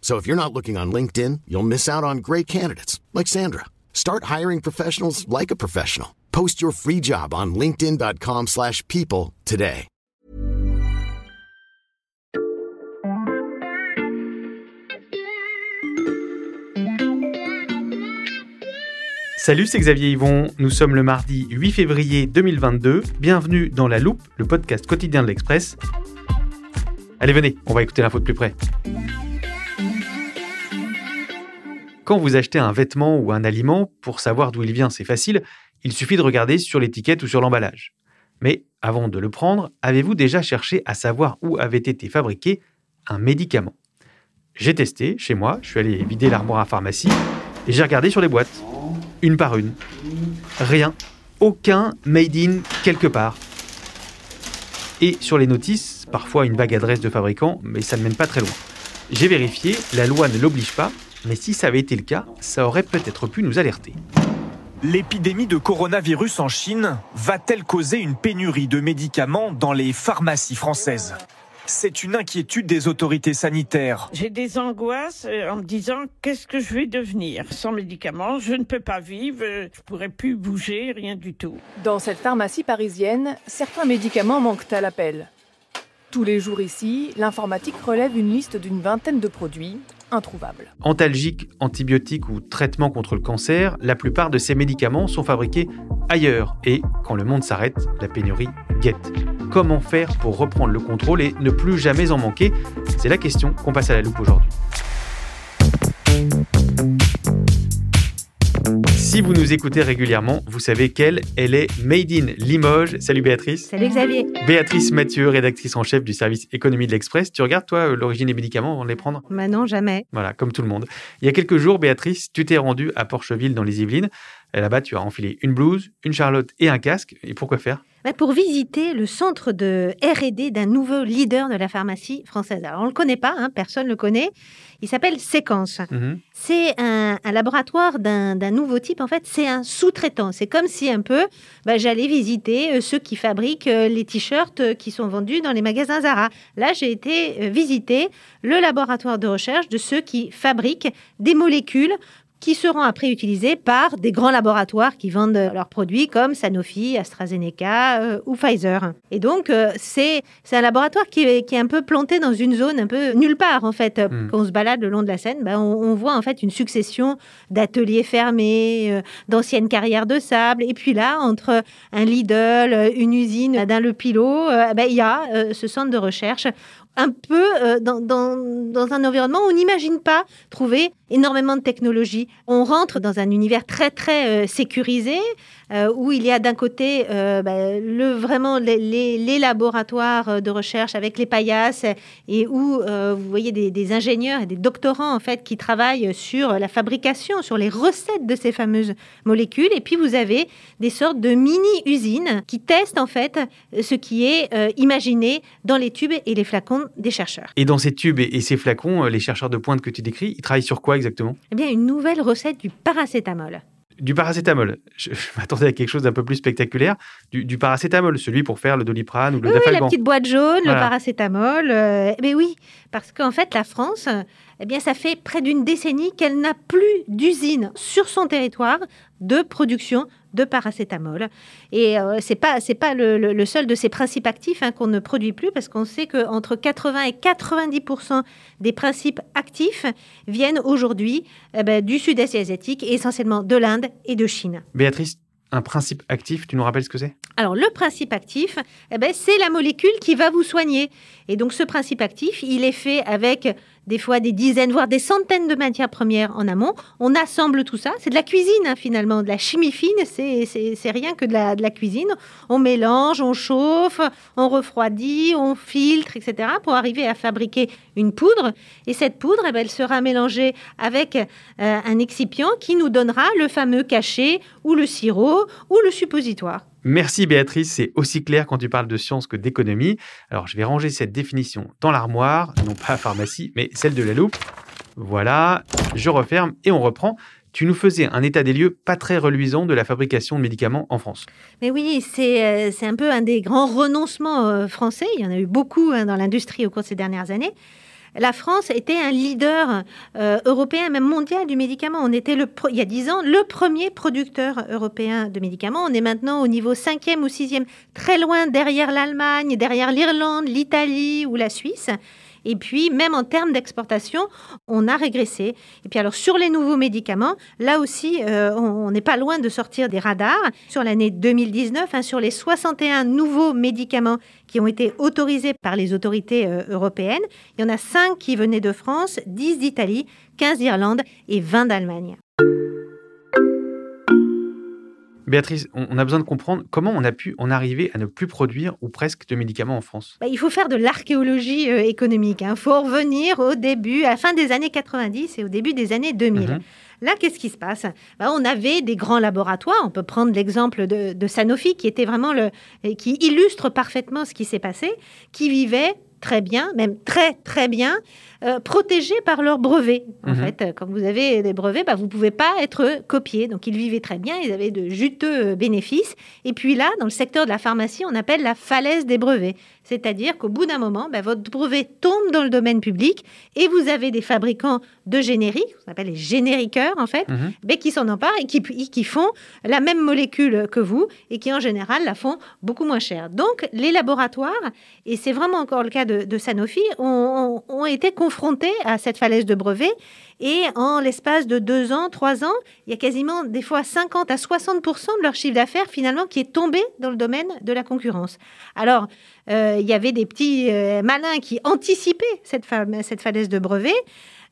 So if you're not looking on LinkedIn, you'll miss out on great candidates like Sandra. Start hiring professionals like a professional. Post your free job on linkedin.com/people today. Salut, c'est Xavier Yvon. Nous sommes le mardi 8 février 2022. Bienvenue dans La Loupe, le podcast quotidien de l'Express. Allez, venez, on va écouter l'info de plus près. Quand vous achetez un vêtement ou un aliment, pour savoir d'où il vient, c'est facile, il suffit de regarder sur l'étiquette ou sur l'emballage. Mais avant de le prendre, avez-vous déjà cherché à savoir où avait été fabriqué un médicament? J'ai testé chez moi, je suis allé vider l'armoire à pharmacie et j'ai regardé sur les boîtes, une par une. Rien, aucun made in quelque part. Et sur les notices, parfois une vague adresse de fabricant, mais ça ne mène pas très loin. J'ai vérifié, la loi ne l'oblige pas, mais si ça avait été le cas, ça aurait peut-être pu nous alerter. L'épidémie de coronavirus en Chine va-t-elle causer une pénurie de médicaments dans les pharmacies françaises? C'est une inquiétude des autorités sanitaires. J'ai des angoisses euh, en me disant qu'est-ce que je vais devenir? Sans médicaments, je ne peux pas vivre, euh, je pourrais plus bouger, rien du tout. Dans cette pharmacie parisienne, certains médicaments manquent à l'appel. Tous les jours ici, l'informatique relève une liste d'une vingtaine de produits introuvables. Antalgiques, antibiotiques ou traitements contre le cancer, la plupart de ces médicaments sont fabriqués ailleurs. Et quand le monde s'arrête, la pénurie guette. Comment faire pour reprendre le contrôle et ne plus jamais en manquer? C'est la question qu'on passe à la loupe aujourd'hui. Si vous nous écoutez régulièrement, vous savez qu'elle, elle est Made in Limoges. Salut Béatrice. Salut Xavier. Béatrice Mathieu, rédactrice en chef du service économie de l'Express. Tu regardes, toi, l'origine des médicaments avant de les prendre? Bah non, jamais. Voilà, comme tout le monde. Il y a quelques jours, Béatrice, tu t'es rendue à Porcheville dans les Yvelines. Là-bas, tu as enfilé une blouse, une charlotte et un casque. Et pourquoi faire? Pour visiter le centre de R&D d'un nouveau leader de la pharmacie française. Alors on le connaît pas, hein, personne le connaît. Il s'appelle Séquence. Mhm. C'est un, un laboratoire d'un nouveau type. En fait, c'est un sous-traitant. C'est comme si un peu, bah, j'allais visiter euh, ceux qui fabriquent euh, les t-shirts euh, qui sont vendus dans les magasins Zara. Là, j'ai été visiter le laboratoire de recherche de ceux qui fabriquent des molécules qui seront après utilisées par des grands laboratoires qui vendent euh, leurs produits comme Sanofi, AstraZeneca euh, ou Pfizer. Et donc, euh, c'est c'est un laboratoire qui est, qui est un peu planté dans une zone un peu nulle part, en fait. Hmm. Quand on se balade le long de la Seine, ben, on, on voit en fait une succession d'ateliers fermés, euh, d'anciennes carrières de sable. Et puis là, entre un Lidl, une usine d'un Le Pilot, ben, il y a ce centre de recherche un peu euh, dans, dans, dans un environnement où on n'imagine pas trouver énormément de technologies. On rentre dans un univers très, très euh, sécurisé, euh, où il y a d'un côté euh, bah, le, vraiment les, les- les laboratoires euh, de recherche avec les paillasses, et où euh, vous voyez des, des ingénieurs et des doctorants en fait qui travaillent sur la fabrication, sur les recettes de ces fameuses molécules. Et puis vous avez des sortes de mini-usines qui testent en fait ce qui est imaginé dans les tubes et les flacons des chercheurs. Et dans ces tubes et, et ces flacons, les chercheurs de pointe que tu décris, ils travaillent sur quoi exactement? Eh bien, une nouvelle recette du paracétamol. Du paracétamol. Je, je m'attendais à quelque chose d'un peu plus spectaculaire. Du, du paracétamol, celui pour faire le doliprane ou le Oui, oui, la dafalgan. petite boîte jaune, Voilà. le paracétamol. euh, mais oui, parce qu'en fait, la France, eh bien, ça fait près d'une décennie qu'elle n'a plus d'usine sur son territoire de production de paracétamol. Et ce c'est pas c'est pas le, seul de ces principes actifs hein, qu'on ne produit plus parce qu'on sait qu'entre 80 et 90% des principes actifs viennent aujourd'hui eh ben, du sud-est asiatique et essentiellement de l'Inde et de Chine. Béatrice, un principe actif, tu nous rappelles ce que c'est? Alors le principe actif, eh ben, c'est la molécule qui va vous soigner. Et donc ce principe actif, il est fait avec des fois des dizaines, voire des centaines de matières premières en amont. On assemble tout ça. C'est de la cuisine, hein, finalement, de la chimie fine. C'est rien que de la, cuisine. On mélange, on chauffe, on refroidit, on filtre, etc. pour arriver à fabriquer une poudre. Et cette poudre, eh ben, elle sera mélangée avec euh, un excipient qui nous donnera le fameux cachet ou le sirop ou le suppositoire. Merci Béatrice, c'est aussi clair quand tu parles de science que d'économie. Alors je vais ranger cette définition dans l'armoire, non pas pharmacie, mais celle de la loupe. Voilà, je referme et on reprend. Tu nous faisais un état des lieux pas très reluisant de la fabrication de médicaments en France. Mais oui, c'est euh, un peu un des grands renoncements euh, français. Il y en a eu beaucoup hein, dans l'industrie au cours de ces dernières années la France était un leader euh, européen, même mondial du médicament. On était, le, il y a dix ans, le premier producteur européen de médicaments. On est maintenant au niveau cinquième ou sixième, très loin derrière l'Allemagne, derrière l'Irlande, l'Italie ou la Suisse. Et puis, même en termes d'exportation, on a régressé. Et puis, alors, sur les nouveaux médicaments, là aussi, euh, on n'est pas loin de sortir des radars. Sur l'année 2019, hein, sur les 61 nouveaux médicaments qui ont été autorisés par les autorités euh, européennes, il y en a 5 qui venaient de France, 10 d'Italie, 15 d'Irlande et 20 d'Allemagne. Béatrice, on a besoin de comprendre comment on a pu en arriver à ne plus produire ou presque de médicaments en France. Bah, il faut faire de l'archéologie euh, économique. Il hein. faut revenir au début, à la fin des années 90 et au début des années 2000. Mhm. Là, qu'est-ce qui se passe? Bah, On avait des grands laboratoires. On peut prendre l'exemple de, de, Sanofi, qui était vraiment le, qui illustre parfaitement ce qui s'est passé, qui vivait très bien, même très très bien, euh, protégés par leurs brevets. En mhm. fait, euh, quand vous avez des brevets, bah, vous ne pouvez pas être copié. Donc, ils vivaient très bien, ils avaient de juteux bénéfices. Et puis là, dans le secteur de la pharmacie, on appelle la falaise des brevets. C'est-à-dire qu'au bout d'un moment, bah, votre brevet tombe dans le domaine public et vous avez des fabricants de génériques, on appelle les génériqueurs en fait, mhm. mais qui s'en emparent et qui, qui font la même molécule que vous et qui en général la font beaucoup moins cher. Donc, les laboratoires, et c'est vraiment encore le cas de, Sanofi, ont, ont été confrontés à cette falaise de brevets. Et en l'espace de deux ans, trois ans, il y a quasiment des fois 50 à 60% de leur chiffre d'affaires finalement qui est tombé dans le domaine de la concurrence. Alors, il y avait des petits euh, malins qui anticipaient cette, cette falaise de brevets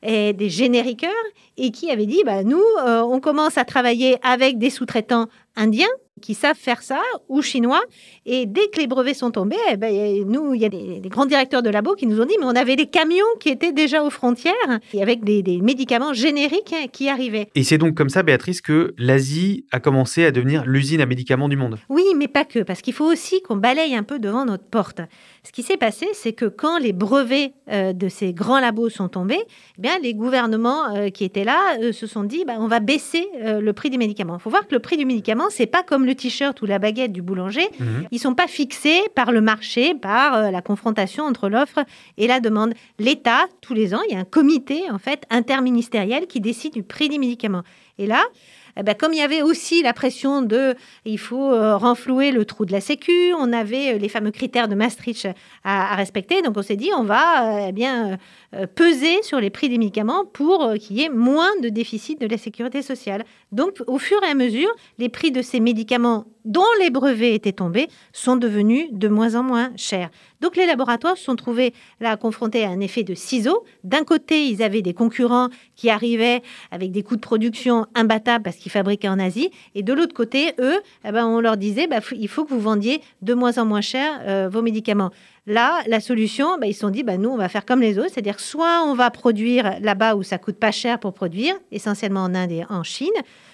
et des génériqueurs et qui avaient dit bah, nous, euh, on commence à travailler avec des sous-traitants indiens qui savent faire ça, ou chinois. Et dès que les brevets sont tombés, eh ben, nous, il y a des, grands directeurs de labos qui nous ont dit, mais on avait des camions qui étaient déjà aux frontières, et avec des, médicaments génériques hein, qui arrivaient. Et c'est donc comme ça, Béatrice, que l'Asie a commencé à devenir l'usine à médicaments du monde. Oui, mais pas que, parce qu'il faut aussi qu'on balaye un peu devant notre porte. Ce qui s'est passé, c'est que quand les brevets euh, de ces grands labos sont tombés, eh bien, les gouvernements euh, qui étaient là euh, se sont dit, bah, on va baisser le prix des médicaments. Il faut voir que le prix du médicament, c'est pas comme le t-shirt ou la baguette du boulanger. Mhm. Ils sont pas fixés par le marché, par la confrontation entre l'offre et la demande. L'État, tous les ans, il y a un comité en fait interministériel qui décide du prix des médicaments. Et là, eh ben, comme il y avait aussi la pression de il faut euh, renflouer le trou de la Sécu, on avait euh, les fameux critères de Maastricht à, respecter. Donc on s'est dit on va euh, eh bien peser sur les prix des médicaments pour qu'il y ait moins de déficit de la sécurité sociale. Donc au fur et à mesure, les prix de ces médicaments dont les brevets étaient tombés sont devenus de moins en moins chers. Donc les laboratoires se sont trouvés là confrontés à un effet de ciseaux. D'un côté, ils avaient des concurrents qui arrivaient avec des coûts de production imbattables parce qu'ils fabriquaient en Asie. Et de l'autre côté, eux, eh ben, on leur disait, bah, il faut que vous vendiez de moins en moins cher euh, vos médicaments. Là, la solution, bah, ils se sont dit, bah, nous, on va faire comme les autres, c'est-à-dire soit on va produire là-bas où ça coûte pas cher pour produire, essentiellement en Inde et en Chine,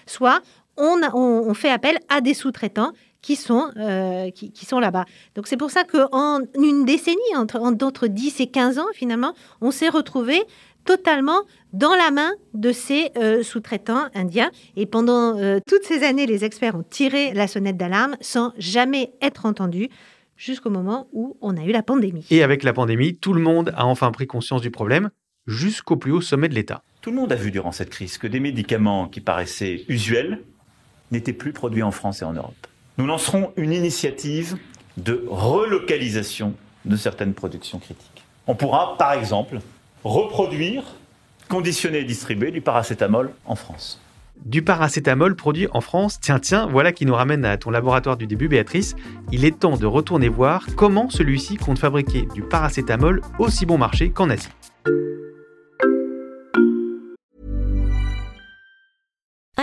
soit on, fait appel à des sous-traitants qui sont, euh, qui, sont là-bas. Donc c'est pour ça qu'en une décennie, entre, 10 et 15 ans, finalement, on s'est retrouvé totalement dans la main de ces euh, sous-traitants indiens. Et pendant euh, toutes ces années, les experts ont tiré la sonnette d'alarme sans jamais être entendus jusqu'au moment où on a eu la pandémie. Et avec la pandémie, tout le monde a enfin pris conscience du problème jusqu'au plus haut sommet de l'État. Tout le monde a vu durant cette crise que des médicaments qui paraissaient usuels n'étaient plus produits en France et en Europe. Nous lancerons une initiative de relocalisation de certaines productions critiques. On pourra, par exemple, reproduire, conditionner et distribuer du paracétamol en France. Du paracétamol produit en France, tiens, tiens, voilà qui nous ramène à ton laboratoire du début, Béatrice. Il est temps de retourner voir comment celui-ci compte fabriquer du paracétamol aussi bon marché qu'en Asie.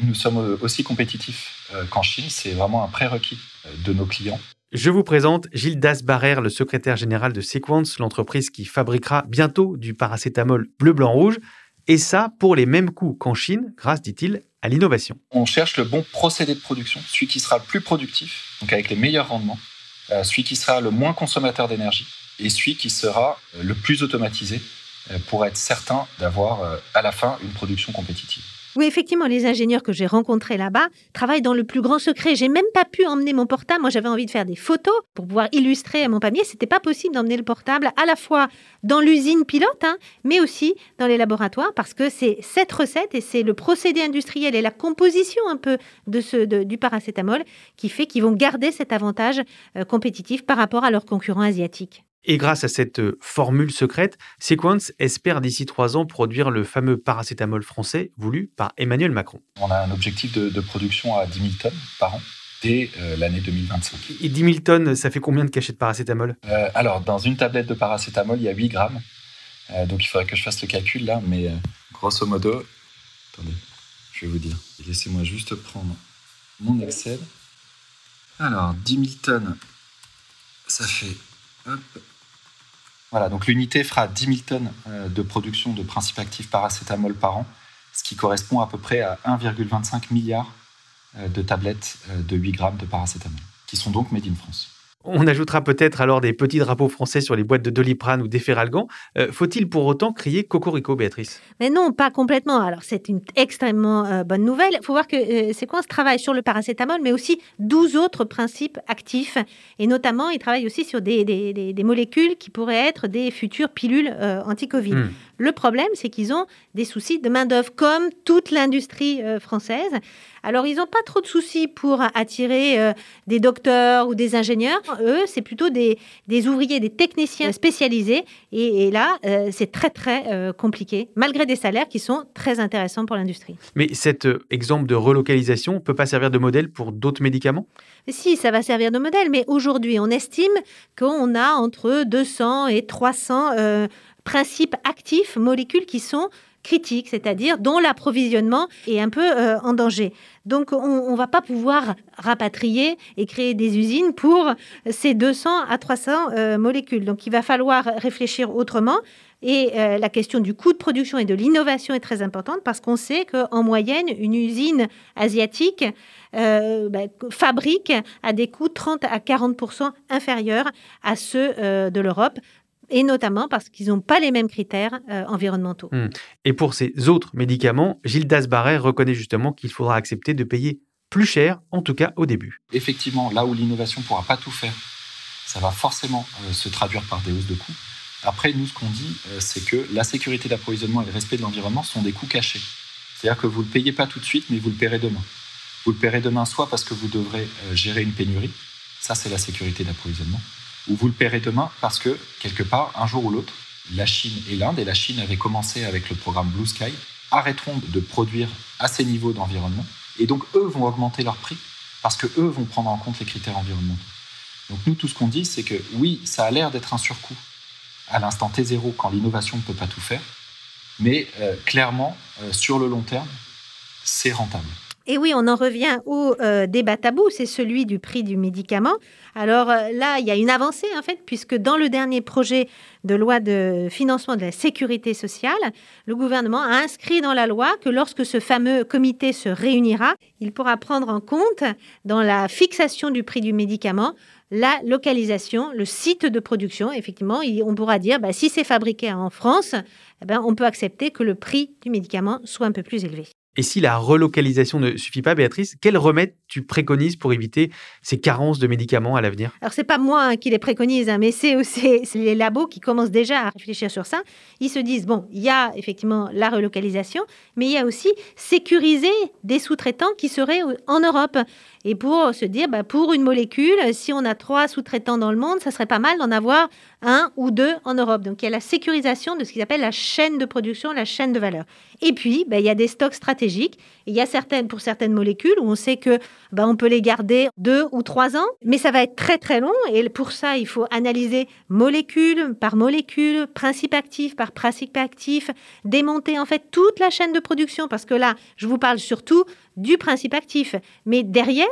Nous sommes aussi compétitifs euh, qu'en Chine. C'est vraiment un prérequis euh, de nos clients. Je vous présente Gilles Dasbarrer, le secrétaire général de Sequence, l'entreprise qui fabriquera bientôt du paracétamol bleu-blanc-rouge. Et ça pour les mêmes coûts qu'en Chine, grâce, dit-il, à l'innovation. On cherche le bon procédé de production, celui qui sera le plus productif, donc avec les meilleurs rendements, euh, celui qui sera le moins consommateur d'énergie et celui qui sera euh, le plus automatisé euh, pour être certain d'avoir euh, à la fin une production compétitive. Oui, effectivement, les ingénieurs que j'ai rencontrés là-bas travaillent dans le plus grand secret. J'ai même pas pu emmener mon portable. Moi, j'avais envie de faire des photos pour pouvoir illustrer mon panier. C'était pas possible d'emmener le portable à la fois dans l'usine pilote, hein, mais aussi dans les laboratoires, parce que c'est cette recette et c'est le procédé industriel et la composition un peu de ce, du paracétamol qui fait qu'ils vont garder cet avantage euh, compétitif par rapport à leurs concurrents asiatiques. Et grâce à cette formule secrète, Sequence espère d'ici trois ans produire le fameux paracétamol français voulu par Emmanuel Macron. On a un objectif de, de production à 10 000 tonnes par an dès euh, l'année 2025. Et 10 000 tonnes, ça fait combien de cachets de paracétamol? Euh, alors, dans une tablette de paracétamol, il y a 8 grammes. Euh, donc, il faudrait que je fasse le calcul là, mais euh, grosso modo, attendez, je vais vous dire. Laissez-moi juste prendre mon Excel. Alors, 10 000 tonnes, ça fait. Voilà, donc l'unité fera 10 000 tonnes euh, de production de principes actifs paracétamol par an, ce qui correspond à peu près à 1,25 milliard euh, de tablettes euh, de 8 grammes de paracétamol, qui sont donc made in France. On ajoutera peut-être alors des petits drapeaux français sur les boîtes de Doliprane ou d'Efferalgan. Euh, Faut-il pour autant crier Cocorico, Béatrice? Mais non, pas complètement. Alors, c'est une extrêmement euh, bonne nouvelle. Il faut voir que euh, Sequence travaille sur le paracétamol, mais aussi 12 autres principes actifs. Et notamment, il travaille aussi sur des, des- des- des molécules qui pourraient être des futures pilules euh, anti-Covid. Hmm. Le problème, c'est qu'ils ont des soucis de main-d'œuvre, comme toute l'industrie française. Alors, ils n'ont pas trop de soucis pour attirer des docteurs ou des ingénieurs. Eux, c'est plutôt des, des ouvriers, des techniciens spécialisés. Et, et là, euh, c'est très, très euh, compliqué, malgré des salaires qui sont très intéressants pour l'industrie. Mais cet euh, exemple de relocalisation ne peut pas servir de modèle pour d'autres médicaments? Si, ça va servir de modèle, mais aujourd'hui, on estime qu'on a entre 200 et 300 euh, principes actifs, molécules qui sont critiques, c'est-à-dire dont l'approvisionnement est un peu euh, en danger. Donc, on ne va pas pouvoir rapatrier et créer des usines pour ces 200 à 300 euh, molécules. Donc, il va falloir réfléchir autrement. Et euh, la question du coût de production et de l'innovation est très importante parce qu'on sait qu'en moyenne, une usine asiatique bah, fabrique à des coûts 30 à 40 inférieurs à ceux de l'Europe. Et notamment parce qu'ils n'ont pas les mêmes critères euh, environnementaux. Et pour ces autres médicaments, Gilles Dasbarret reconnaît justement qu'il faudra accepter de payer plus cher, en tout cas au début. Effectivement, là où l'innovation ne pourra pas tout faire, ça va forcément euh, se traduire par des hausses de coûts. Après, nous, ce qu'on dit, euh, c'est que la sécurité d'approvisionnement et le respect de l'environnement sont des coûts cachés. C'est-à-dire que vous ne le payez pas tout de suite, mais vous le paierez demain. Vous le paierez demain soit parce que vous devrez euh, gérer une pénurie, ça c'est la sécurité d'approvisionnement, ou vous le paierez demain parce que, quelque part, un jour ou l'autre, la Chine et l'Inde, et la Chine avait commencé avec le programme Blue Sky, arrêteront de produire à ces niveaux d'environnement, et donc eux vont augmenter leur prix parce que eux vont prendre en compte les critères environnementaux. Donc nous, tout ce qu'on dit, c'est que oui, ça a l'air d'être un surcoût à l'instant T0 quand l'innovation ne peut pas tout faire, mais euh, clairement, euh, sur le long terme, c'est rentable. Et oui, on en revient au euh, débat tabou, c'est celui du prix du médicament. Alors euh, là, il y a une avancée en fait, puisque dans le dernier projet de loi de financement de la sécurité sociale, le gouvernement a inscrit dans la loi que lorsque ce fameux comité se réunira, il pourra prendre en compte dans la fixation du prix du médicament la localisation, le site de production. Effectivement, on pourra dire, bah, si c'est fabriqué en France, eh ben, on peut accepter que le prix du médicament soit un peu plus élevé. Et si la relocalisation ne suffit pas, Béatrice, quel remède tu préconises pour éviter ces carences de médicaments à l'avenir? Alors, c'est pas moi qui les préconise, hein, mais c'est aussi les labos qui commencent déjà à réfléchir sur ça. Ils se disent, bon, il y a effectivement la relocalisation, mais il y a aussi sécuriser des sous-traitants qui seraient en Europe. Et pour se dire, bah, pour une molécule, si on a trois sous-traitants dans le monde, ça serait pas mal d'en avoir un ou deux en Europe. Donc il y a la sécurisation de ce qu'ils appellent la chaîne de production, la chaîne de valeur. Et puis, bah, il y a des stocks stratégiques. il y a certaines, pour certaines molécules où on sait que bah, on peut les garder deux ou trois ans, mais ça va être très très long. Et pour ça, il faut analyser molécule par molécule, principe actif par principe actif, démonter en fait toute la chaîne de production, parce que là, je vous parle surtout du principe actif. Mais derrière,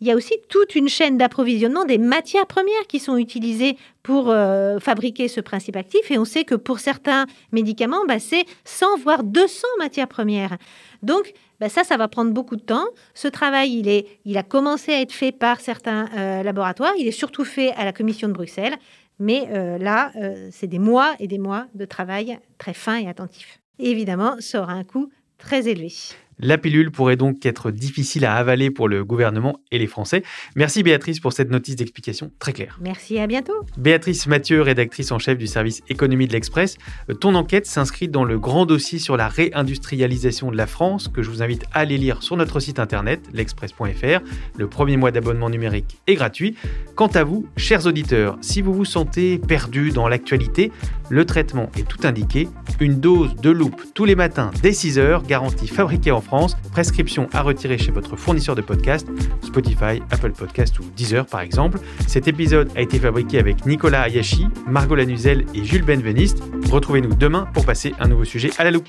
il y a aussi toute une chaîne d'approvisionnement des matières premières qui sont utilisées pour euh, fabriquer ce principe actif. Et on sait que pour certains médicaments, bah, c'est 100 voire 200 matières premières. Donc, bah, ça, ça va prendre beaucoup de temps. Ce travail, il, est, il a commencé à être fait par certains euh, laboratoires. Il est surtout fait à la Commission de Bruxelles. Mais euh, là, c'est des mois et des mois de travail très fin et attentif. évidemment, ça aura un coût très élevé. La pilule pourrait donc être difficile à avaler pour le gouvernement et les Français. Merci Béatrice pour cette notice d'explication très claire. Merci, à bientôt. Béatrice Mathieu, rédactrice en chef du service économie de l'Express. Euh, ton enquête s'inscrit dans le grand dossier sur la réindustrialisation de la France que je vous invite à aller lire sur notre site internet l'express.fr. Le premier mois d'abonnement numérique est gratuit. Quant à vous, chers auditeurs, si vous vous sentez perdu dans l'actualité, le traitement est tout indiqué. Une dose de loupe tous les matins dès 6 heures, garantie fabriquée en Prescription à retirer chez votre fournisseur de podcast, Spotify, Apple Podcast ou Deezer par exemple. Cet épisode a été fabriqué avec Nicolas Ayashi, Margot Lanuzel et Jules Benveniste. Retrouvez-nous demain pour passer un nouveau sujet à la loupe.